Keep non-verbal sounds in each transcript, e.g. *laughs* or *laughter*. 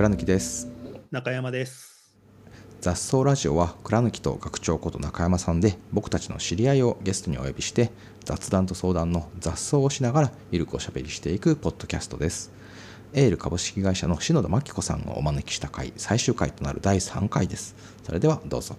倉貫です。中山です。雑草ラジオは倉貫と学長こと中山さんで僕たちの知り合いをゲストにお呼びして雑談と相談の雑草をしながらゆるくおしゃべりしていくポッドキャストです。エール株式会社の篠田真紀子さんをお招きした回最終回となる第3回です。それではどうぞ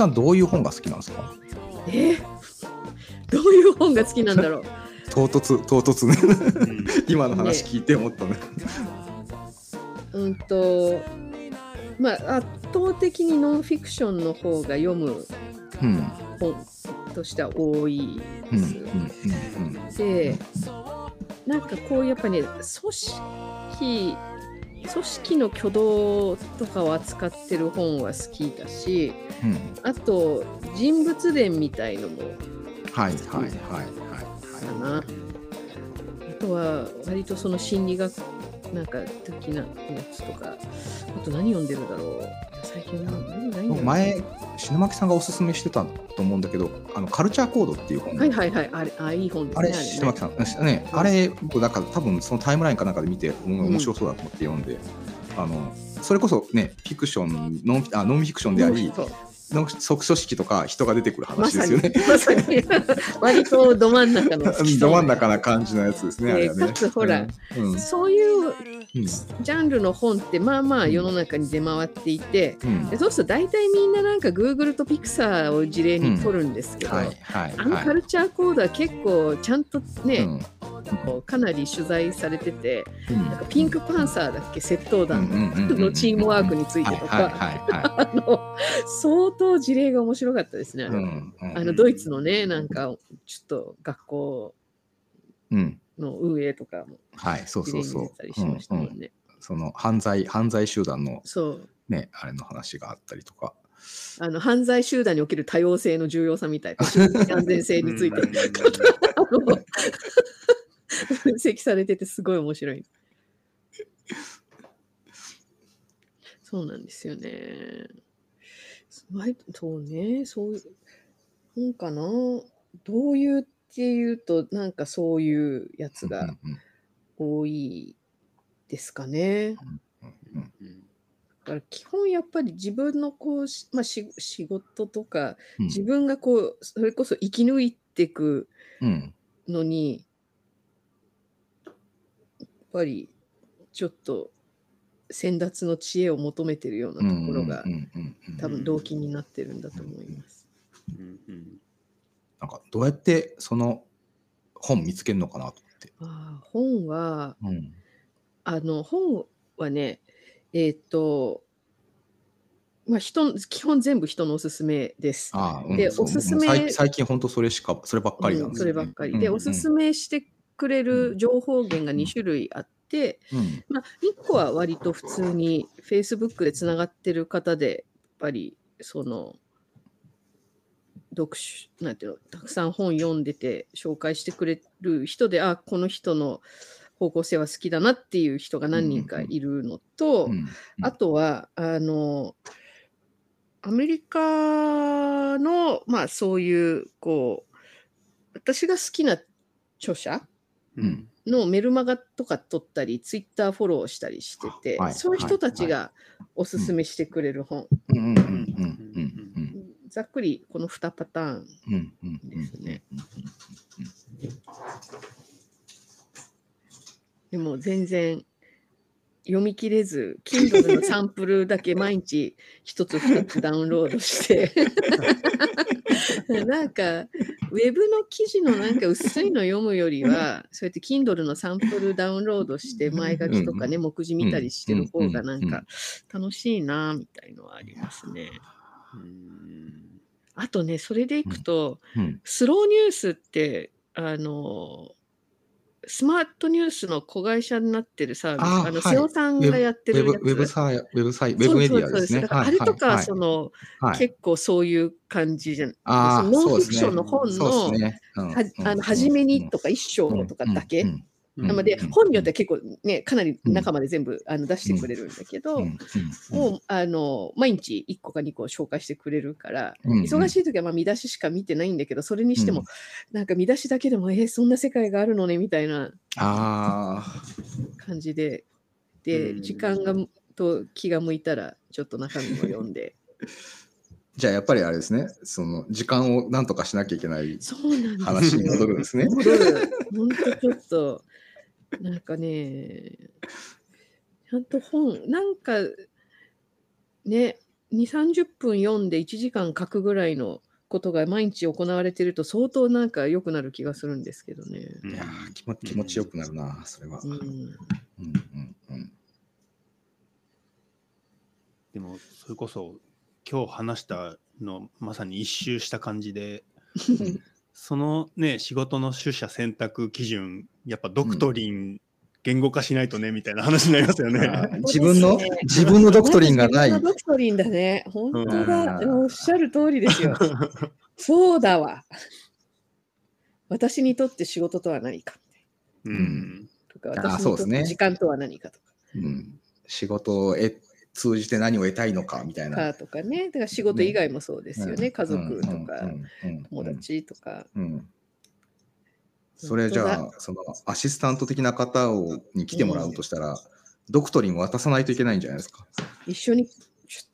さんどういう本が好きなんですか？え？*laughs* どういう本が好きなんだろう？*laughs* 唐突唐突ね。*laughs* 今の話聞いて思ったね。うんとまあ圧倒的にノンフィクションの方が読むうん。本としては多いうんです。でなんかこうやっぱね組織組織の挙動とかを扱ってる本は好きだしうんあと人物伝みたいのもはいはいはいはいかな。あとは割とその心理学なんか的なやつとかあと何読んでるだろう。最近何何何読んでる前篠巻さんがおすすめしてたと思うんだけどあのカルチャーコードっていう本、はいはいはいあれあいい本ですあれねあ篠巻さん。ねあれ僕なんか多分そのタイムラインかなんかで見てうん。面白そうだと思って読んで、あのそれこそねフィクションノンあノンフィクションでありの即組織とか人が出てくる話ですよね。まさに。*laughs* 割とど真ん中の好きそうど真ん中な感じのやつですね。あれはねかつほら、うん。うん。そういううんジャンルの本ってまあまあ世の中に出回っていて、うん。でそうすると大体みんななんか Google と Pixar を事例に取るんですけど、はい。はい。あのはいカルチャーコードは結構ちゃんとね、かなり取材されてて、うん。なんかピンクパンサーだっけ窃盗団のチームワークについてとか、相当事例が面白かったですね。あい。れはうんうん。あのドイツのね、なんかちょっと学校うん。の運営とかもはいそうそうそう。出たりしましたもんね。その犯罪犯罪集団のそう。ねあれの話があったりとか。あの犯罪集団における多様性の重要さみたいな安全性について分析されててすごい面白い。そうなんですよね。そうね、そういう、本かな。どういうっていうと、なんかそういうやつが多いですかね。だから基本やっぱり自分のこうし、まあ、し仕事とかうん自分がこうそれこそ生き抜いていくうんのにぱりちょっと先達の知恵を求めてるようなところがうんうんうんうん多分動機になってるんだと思います。なんかどうやってその本見つけるのかなとああ本は思って。あの本はねえっ、とまあ人基本全部人のおすすめです。ああ、うんでおすすめ最最近本当それしかそればっかりなんうんですよね、そればっかり。で、うんおすすめしてくれる情報源が2種類あって、うん。まあ、1個は割と普通に Facebook でつながってる方で、やっぱりその、読書、なんていうの、たくさん本読んでて紹介してくれる人で、あ、この人の方向性は好きだなっていう人が何人かいるのと、うん。あとは、あの、アメリカの、まあそういう、こう、私が好きな著者うんのメルマガとか取ったり、ツイッターフォローしたりしてて、はい。そういう人たちがおすすめしてくれる本。ざっくりこの2パターン。ですね。でも全然読み切れず、Kindle のサンプルだけ毎日一つ二つダウンロードして、*laughs* なんか、ウェブの記事のなんか薄いの読むよりは、そうやって Kindle のサンプルダウンロードして、前書きとかね、目次見たりしてる方がなんか楽しいな、みたいのはありますね。あとね、それでいくと、うん。スローニュースって、あの、スマートニュースの子会社になってるサービス、あの、はい。瀬尾さんがやってるやつ。ウェブサイウェブサイウェブメディアですね。あれとか、その、はい。結構そういう感じじゃん。ああ、そのノンフィクションの本の、あの初めにとか一章とかだけうん。あまあで本によっては結構ね、かなり中まで全部あの出してくれるんだけど、もうあの毎日1個か2個紹介してくれるから、忙しい時はまあ見出ししか見てないんだけど、それにしても、なんか見出しだけでも、えー、そんな世界があるのねみたいな感じで、で、時間がと気が向いたら、ちょっと中身を読んで。*laughs* じゃあやっぱりあれですね、その時間をなんとかしなきゃいけない話に戻るんですね。戻る。本当ちょっと、*laughs* なんかね、ちゃんと本、なんかね、2、30分読んで1時間書くぐらいのことが毎日行われてると相当なんか良くなる気がするんですけどね。いや気持気持ちよくなるな、それは。うんうんうんでも、それこそ今日話したのまさに一周した感じで *laughs* そのね仕事の取捨選択基準やっぱドクトリン言語化しないとねみたいな話になりますよね。*laughs* 自分の、自分のドクトリンがない。ドクトリンだね。本当だ。おっしゃる通りですよ。*laughs* そうだわ。私にとって仕事とは何か。うん。とか、私にとって時間とは何かとか。うん、仕事を得通じて何を得たいのかみたいな。かとかね。だから仕事以外もそうですよね。ね家族とか、友達とか。うんそれじゃあ、そのアシスタント的な方をに来てもらうとしたら、うん、ドクトリンを渡さないといけないんじゃないですか？一緒に、ち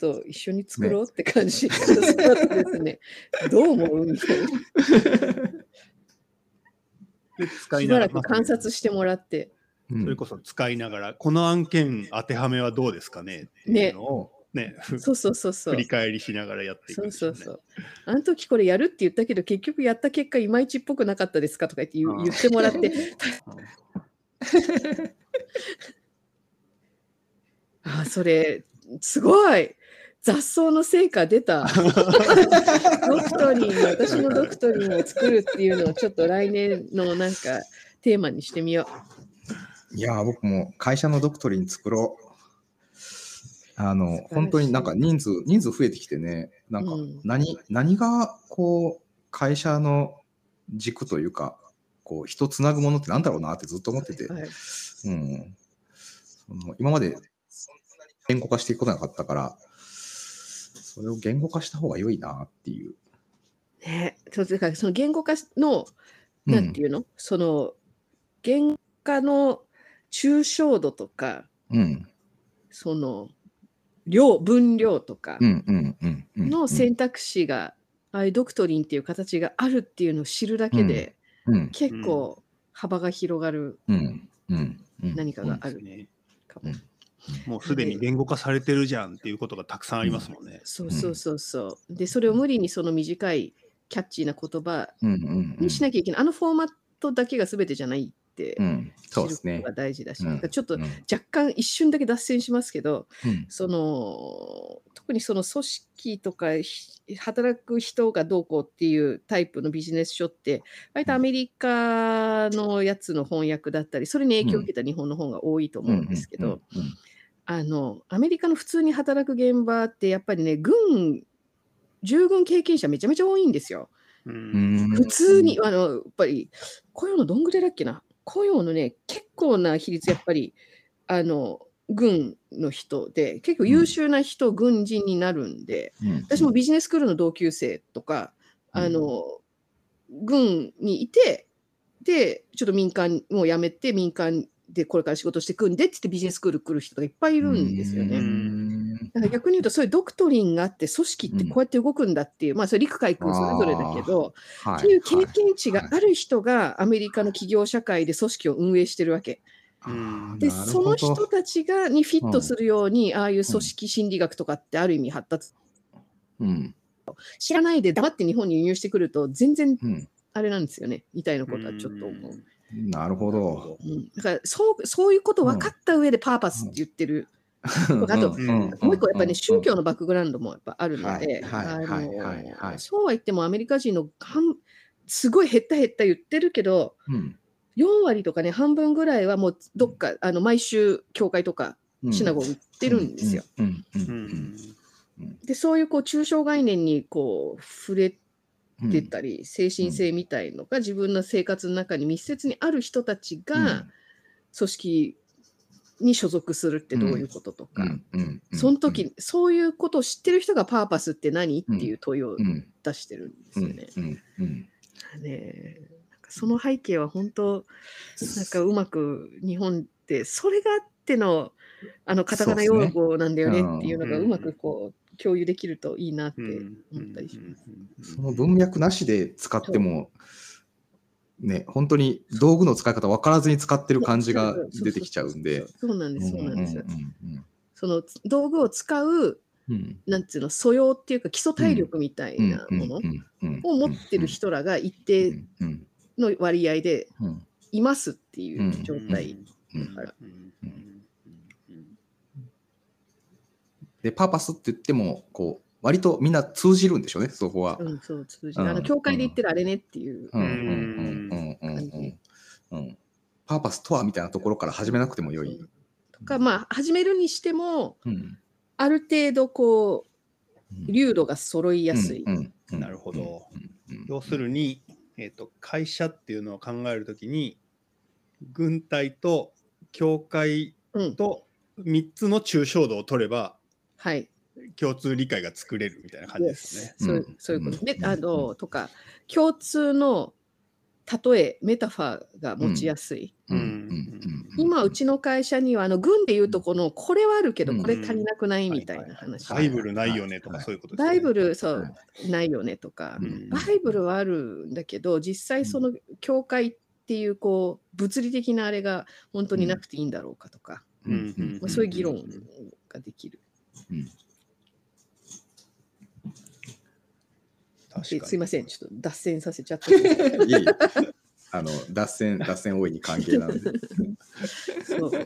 ょっと一緒に作ろうって感じ。ですね。*laughs* どう思う？みたいな。しばらく観察してもらって。それこそ使いながら、この案件当てはめはどうですかね？っていうのを、ね、そうそうそうそう。振り返りしながらやっていく、ね、そうそうそう。あの時これやるって言ったけど、結局やった結果、いまいちっぽくなかったですかとか言って言言ってもらって。*laughs* あ、それ、すごい雑草の成果出た。*laughs* ドクトリン、私のドクトリンを作るっていうのをちょっと来年のなんかテーマにしてみよう。いや、僕も会社のドクトリン作ろう。あの本当になんか人数人数増えてきてね、なんか何,うん、何がこう会社の軸というか、こう人つなぐものってなんだろうなってずっと思ってて、はい、うん、その今まで言語化していくことなかったから、それを言語化した方が良いなっていう。ね、そうだからその言語化の、なんていうの、うん、その言語化の抽象度とか、うん、その量分量とかの選択肢がああいうドクトリンっていう形があるっていうのを知るだけで、結構幅が広がる何かがあるかも。もうすでに言語化されてるじゃんっていうことがたくさんありますもんね。そうそうそうそう。でそれを無理にその短いキャッチーな言葉にしなきゃいけない。あのフォーマットだけが全てじゃないって知ることが大事だし、ちょっと若干一瞬だけ脱線しますけど、その特にその組織とか働く人がどうこうっていうタイプのビジネス書って割とアメリカのやつの翻訳だったりそれに影響を受けた日本の本が多いと思うんですけどあのアメリカの普通に働く現場ってやっぱりね軍従軍経験者めちゃめちゃ多いんですよ。普通にあのやっぱり雇用のどんぐらいだっけな？雇用のね、結構な比率、やっぱり、あの、軍の人で、結構優秀な人、うん、軍人になるんで、うん、私もビジネススクールの同級生とか、うん、あの、軍にいて、で、ちょっと民間もう辞めて、民間でこれから仕事していくんでって言ってビジネススクール来る人がいっぱいいるんですよね。だから逆に言うと、そういうドクトリンがあって、組織ってこうやって動くんだっていう、まあ、それ陸海空それぞれだけど、っていう経験値がある人がアメリカの企業社会で組織を運営してるわけ。で、その人たちがにフィットするように、ああいう組織心理学とかってある意味発達。うん、知らないで黙って日本に輸入してくると、全然あれなんですよね、みたいなことはちょっと思う。なるほど。うん、だからそうそういうこと分かった上でパーパスって言ってる。あと、もう一個やっぱりね、宗教のバックグラウンドもやっぱあるので、そうは言ってもアメリカ人のすごい減った減った言ってるけど、うん、4割とかね、半分ぐらいはもうどっか、あの毎週教会とかシナゴ行ってるんですよ。で、そういうこう抽象概念にこう触れてたり、精神性みたいのが自分の生活の中に密接にある人たちが、組織に所属するってどういうこととか、その時、そういうことを知ってる人がパーパスって何っていう問いをうん。出してるんですうんよね。ねその背景は本当なんかうまく日本でそれがあってのあのカタカナ用語なんだよねっていうのがうまくこう共有できるといいなってうん思ったりします。その文脈なしで使っても、ね、本当に道具の使い方分からずに使ってる感じが出てきちゃうんで。そうなんです、そうなんです。うんその道具を使う、うん。なんていうの、素養っていうか基礎体力みたいなものを持ってる人らが一定うんの割合でうん。いますっていう状態。うん。だから。でパーパスって言ってもこう割とみんな通じるんでしょうねそこは。うん、そう、通じる。うんあの、教会で言ってるあれねっていう。うんうんうんうんうんパーパスとはみたいなところから始めなくても良い。とか、まあ、始めるにしても、うんある程度、こう、流度が揃いやすい。うんうんなるほど要するに、えー、と会社っていうのを考えるときに軍隊と教会うん、と3つの抽象度を取ればはい。共通理解が作れるみたいな感じですね。そううん。そういうこと。でう、ん。あの、とか、共通の例え、メタファーが持ちやすい。うん。うん。今、うちの会社には、あの、軍でいうとこの、これはあるけど、うん。これ足りなくないみたいな話。バイブルないよねとかはいそういうことですね。バイブル、そ、はう、ないよねとか、うん。バイブルはあるんだけど、実際その教会っていう、こう、物理的なあれが本当になくていいんだろうかとか、うん。うん。まあ、そういう議論ができる。うん確かにですいません、ちょっと脱線させちゃった。いえいえ。あの脱線 *laughs* 脱線大いに関係なんで。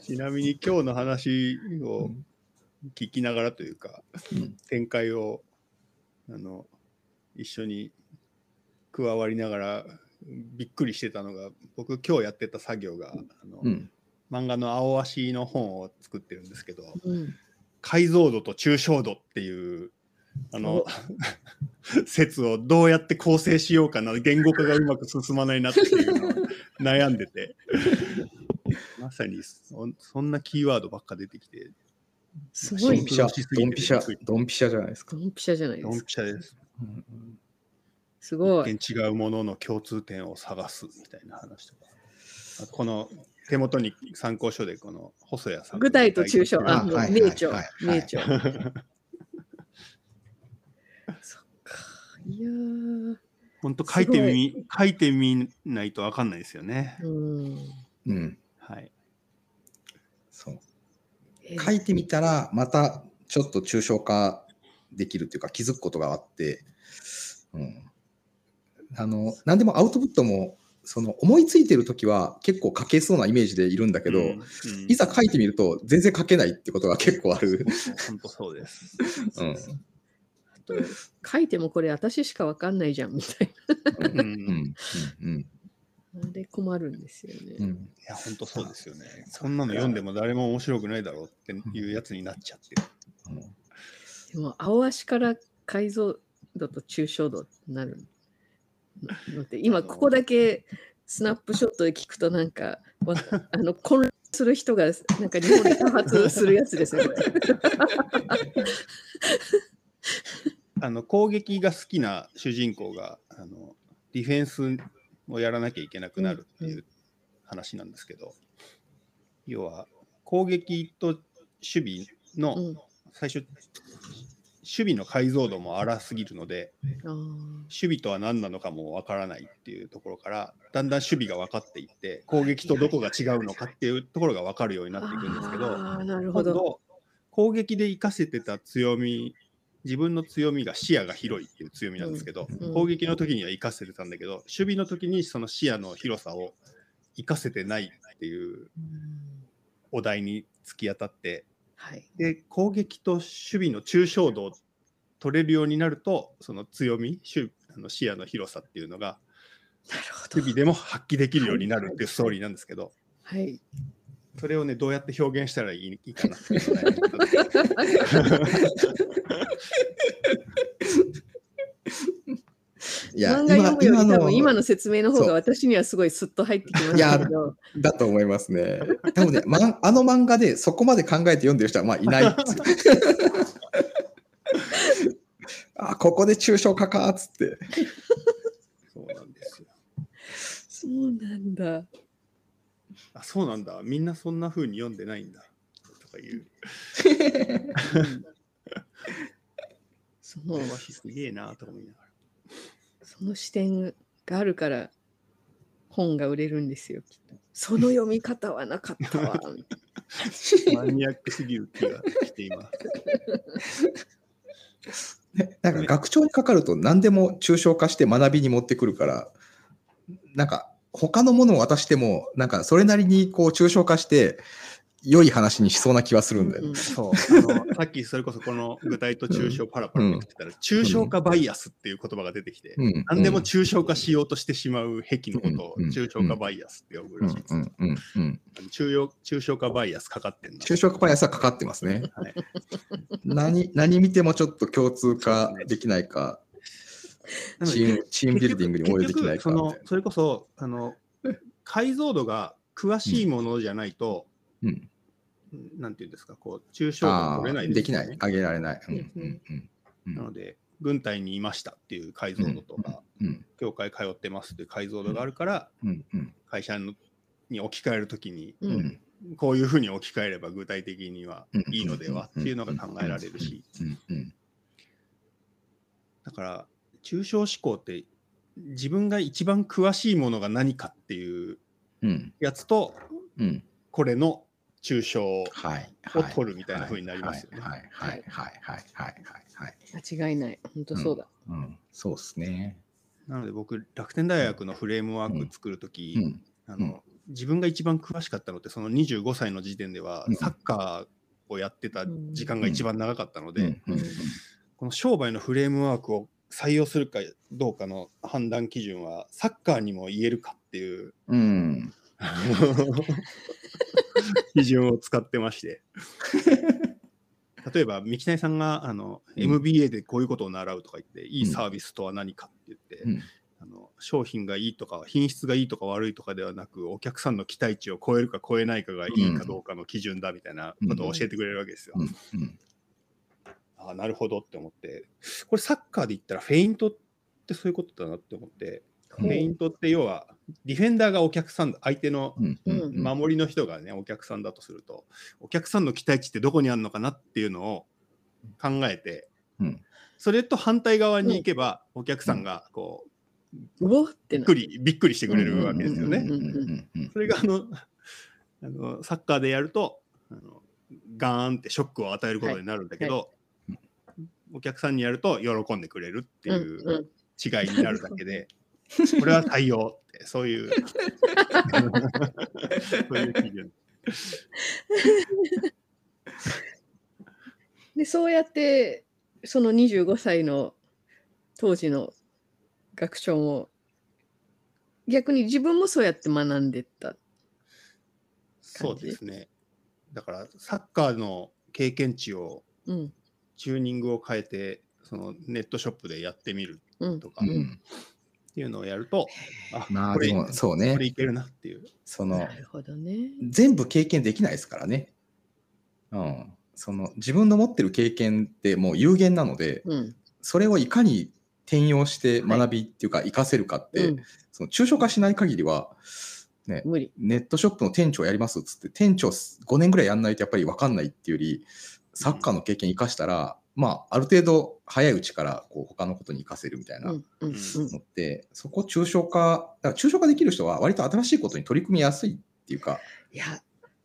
ちなみに今日の話を聞きながらというか、うん。展開をあの一緒に加わりながらびっくりしてたのが僕今日やってた作業があの、うん。漫画の「青足」の本を作ってるんですけどうん。解像度と抽象度っていうあの *laughs* 説をどうやって構成しようかな言語化がうまく進まないなっていうのを悩んでて *laughs* まさにそそんなキーワードばっか出てきてすごいドンピシャドンピシャドンピシャじゃないですか。ドンピシャじゃないでドンすか。ピシャです。うんすごい。一見違うものの共通点を探すみたいな話とか。この手元に参考書でこの細谷さんの具体と抽象、あ、名著名著。*laughs* そっか。いやー、本当書いてみ書いてみないとわかんないですよね。うん。うん、はい。そうえ書いてみたらまたちょっと抽象化できるっていうか気づくことがあって、うん、あの何でもアウトプットもその思いついてる時は結構書けそうなイメージでいるんだけど、うんいざ書いてみると全然書けないってことが結構ある。本当そうです。うんあと書いてもこれ私しかわかんないじゃんみたいうんいうんうんな。あれ困るんですよね。うんうんや本当そうですよね。そんなの読んでも誰も面白くないだろうっていうやつになっちゃってる。うんでも青足から解像度と抽象度になるのって今ここだけスナップショットで聞くとなんかわあの混乱する人がなんか日本で多発するやつですよね。*laughs* あの攻撃が好きな主人公があのディフェンスをやらなきゃいけなくなるっていう話なんですけど、要は攻撃と守備のうん最初、守備の解像度も荒すぎるので守備とは何なのかもわからないっていうところからだんだん守備が分かっていって攻撃とどこが違うのかっていうところが分かるようになっていくんですけどあーなるほど。今度攻撃で生かせてた強み自分の強みが視野が広いっていう強みなんですけど、うん攻撃の時には生かせてたんだけど守備の時にその視野の広さを生かせてないっていううんお題に突き当たってはい。で攻撃と守備の抽象度を取れるようになるとその強み守あの視野の広さっていうのが守備。でも発揮できるようになるっていうストーリーなんですけどはい。それをねどうやって表現したらいいいいかなっていや漫画読むより今多分今の説明の方が私にはすごいスッと入ってきましたけど、だと思いますね。多分ね、まん、あの漫画でそこまで考えて読んでる人はまあいないですよ。*laughs* あ、ここで抽象化かっつって。そうなんですよ。そうなんだ。あ、そうなんだ。みんなそんな風に読んでないんだ。とか言う。そのすげえなとか思いながその視点があるから本が売れるんですよ、きっと。その読み方はなかったわ。*laughs* マニアックすぎる気がしています。ねなんか学長にかかると何でも抽象化して学びに持ってくるから、なんか他のものを渡しても、なんかそれなりにこう抽象化して良い話にしそうな気はするんだよ。うんそう。*laughs* さっきそれこそこの具体と抽象パラパラ言ってたら、抽象化バイアスっていう言葉が出てきて、うん何でも抽象化しようとしてしまう癖のことをうん抽象化バイアスって呼ぶうんらしいです。うんうんうん抽象抽象化バイアスかかってんだ。抽象化バイアスはかかってますね。はい何何見てもちょっと共通化できないか、チームチームビルディングに応用できないかみたいな。のそれこそあの解像度が詳しいものじゃないと、うん。なんていうんですか、こう抽象度あ取れないあ、できない。上げられない。うんううんんうんうん。なので、軍隊にいましたっていう解像度とか、うん教会通ってますっていう解像度があるから、うんうん。会社のに置き換えるときに、ううん。んこういうふうに置き換えれば具体的にはうんいいのではっていうのが考えられるし、うんうん。だから、抽象思考って自分が一番詳しいものが何かっていううん。やつと、うん。これの抽象はい。をはい。取るみたいな風になりますよね。はい。はい。はい。はい。はい。はい。はい。間違いない。本当そうだ。うん、そうですね。なので僕、楽天大学のフレームワーク作るとき、うん。あの自分が一番詳しかったのって、その25歳の時点ではうん。サッカーをやってた時間が一番長かったので、うん。うん。この商売のフレームワークを採用するかどうかの判断基準は、サッカーにも言えるかっていううん。基準を使ってまして。例えば、三木谷さんがあの、うん。MBA でこういうことを習うとか言って、いいサービスとは何かって言って、うん。あの商品がいいとか品質がいいとか悪いとかではなくお客さんの期待値を超えるか超えないかがいいかどうかの基準だみたいなことを教えてくれるわけですよ。うん。うんああなるほどって思って。これサッカーで言ったらフェイントってそういうことだなって思って。フェイントって要はディフェンダーがお客さん相手の守りの人がねお客さんだとするとお客さんの期待値ってどこにあるのかなっていうのを考えて、うん。それと反対側に行けば、お客さんがこううびっく。りびっくりしてくれるわけですよね。それがあのあのサッカーでやるとあのガーンってショックを与えることになるんだけど、はいお客さんにやると喜んでくれるってうんいううん違いになるだけで、これは採用ってそういう。そういう基準でそうやってその25歳の当時の学長も逆に自分もそうやって学んでった。そうですね。だからサッカーの経験値をうんチューニングを変えてそのネットショップでやってみるうんとかっうんていうのをやると、あまあこれでもそうねこれいけるなっていう。そのなるほどね。全部経験できないですからね。うん、その自分の持ってる経験ってもう有限なので、うんそれをいかに転用して学びっていうか活かせるかって、うんその抽象化しない限りは、ね、無理。ネットショップの店長やりますっつって店長5年ぐらいやんないとやっぱり分かんないっていうよりサッカーの経験生かしたら、まあある程度早いうちからこう他のことに活かせるみたいなうんうんうん。のって、そこ抽象化だから抽象化できる人は割と新しいことに取り組みやすいっていうかいや、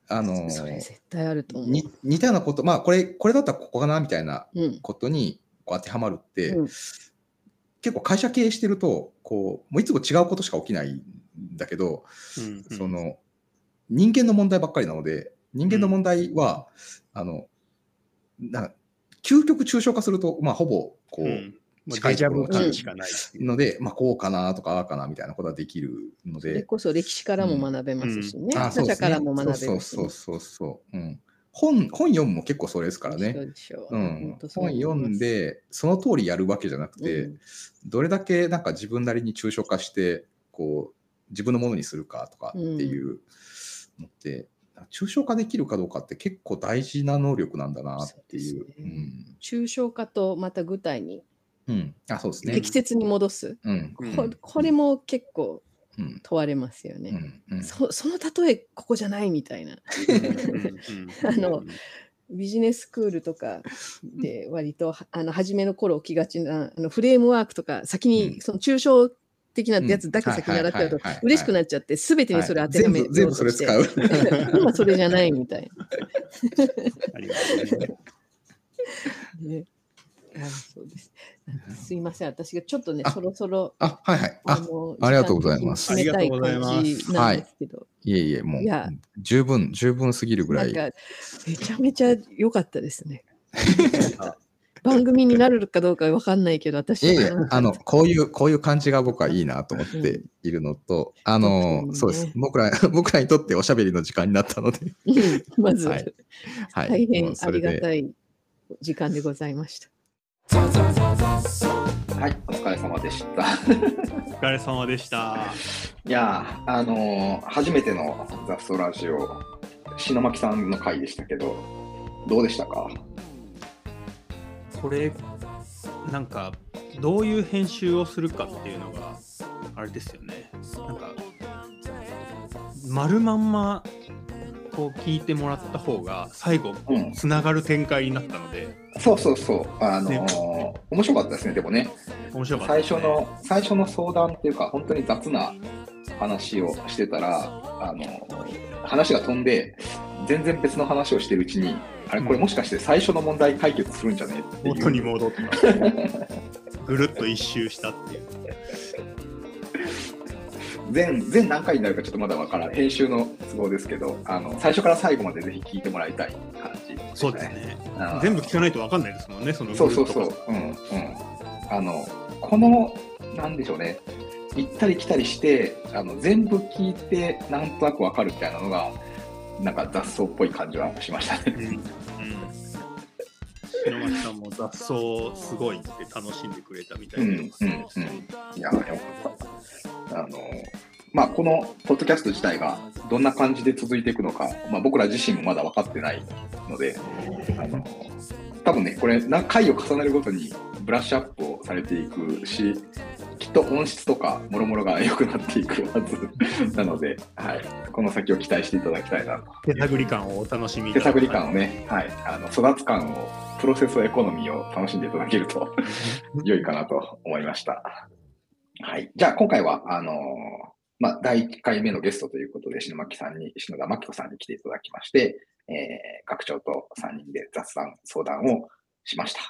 あのーそれ絶対あると思う。に似たようなことまあこれこれだったらここかなみたいなうん。ことにこう当てはまるって、うん。結構会社経営してるとこうもういつも違うことしか起きないんだけど、うんうん。その人間の問題ばっかりなので人間の問題は、あのな究極抽象化すると、まあ、ほぼこう、うん近いところが感しかない。ので、まあ、こうかなとかああかなみたいなことができるのそれで。こそ歴史からも学べますしね。うですね他者からも学べますしねそうそうそうそう、うん。本本読むも結構それですからね。そうでしょうん本、読んでその通りやるわけじゃなくて、うんどれだけなんか自分なりに抽象化してこう自分のものにするかとかっていうのって、抽象化できるかどうかって結構大事な能力なんだなっていう。そうですね。抽象化とまた具体に。うん。うん、あそうですね。適切に戻す、うん。うん。ここれも結構うん。問われますよね。うん。うん。そその例えここじゃないみたいな。*laughs* あのビジネススクールとかで割とはあの初めの頃起きがちなあのフレームワークとか先うん。にその抽象的なやつだけ先に習っちゃうと嬉しくなっちゃって全てにそれ当てはめよう全部全部それ使う。*laughs* 今それじゃないみたいありますね。な。*laughs* ね、あそうです。すいません。私がちょっとねあそろそろあはいはい。あのありがとうございます。時間的に締めたい感じなんですけど、いえいえもういや。十分十分すぎるぐらい。なんかめちゃめちゃ良かったですね。*laughs* 番組になるかどうかわかんないけど、私いえいえあの、こういう、こういう感じが僕はいいなと思っているのと、あの、特にねそうです。僕ら、*laughs* 僕らにとっておしゃべりの時間になったので、うんまず、はいはい。*laughs* 大変ありがたい時間でございました。はい、お疲れ様でした。お疲れ様でした。いやー、あのー初めての雑草ラジオ、篠巻さんの回でしたけど、どうでしたか？これ、なんか、どういう編集をするかっていうのが、あれですよね。なんか、丸まんま、こう聞いてもらった方が、最後、つながる展開になったので、そうそうそう、あのー面白かったですね、でもね、面白かったね、最初の、最初の相談っていうか、本当に雑な話をしてたら、あのー話が飛んで、全然別の話をしてるうちに、あれ、これもしかして最初の問題解決するんじゃねっていう。元に戻った。*laughs* ぐるっと一周したっていう。全全何回になるかちょっとまだわからない編集の都合ですけどあの最初から最後までぜひ聞いてもらいたい感じ、そうですね。全部聞かないと分かんないですもんね、そのそうそうそううんうんあのこのなんでしょうね行ったり来たりしてあの全部聞いてなんとなくわかるみたいなのがなんか雑草っぽい感じはしましたねうん。うん。篠巻さんも雑草すごいって楽しんでくれたみたうんうんいな。うんいやよかったあのまあこのポッドキャスト自体がどんな感じで続いていくのか、まあ、僕ら自身もまだ分かってないのであの多分ねこれ何回を重ねるごとにブラッシュアップをされていくしきっと音質とかもろもろが良くなっていくはずなので、はい、この先を期待していただきたいなと手探り感をお楽しみ手探り感をね、はい、あの育つ感をプロセスエコノミーを楽しんでいただけると良いかなと思いました。はい。じゃあ、今回は、あのーまあ、第1回目のゲストということで、篠巻さんに、篠田真紀子さんに来ていただきまして、えー、学長と3人で雑談、相談をしました。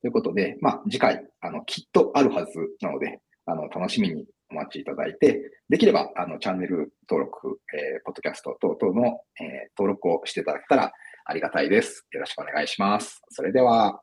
ということで、まあ、次回、あの、きっとあるはずなので、あの、楽しみにお待ちいただいて、できれば、あの、チャンネル登録、えー、ポッドキャスト等々の、えー、登録をしていただけたらありがたいです。よろしくお願いします。それでは、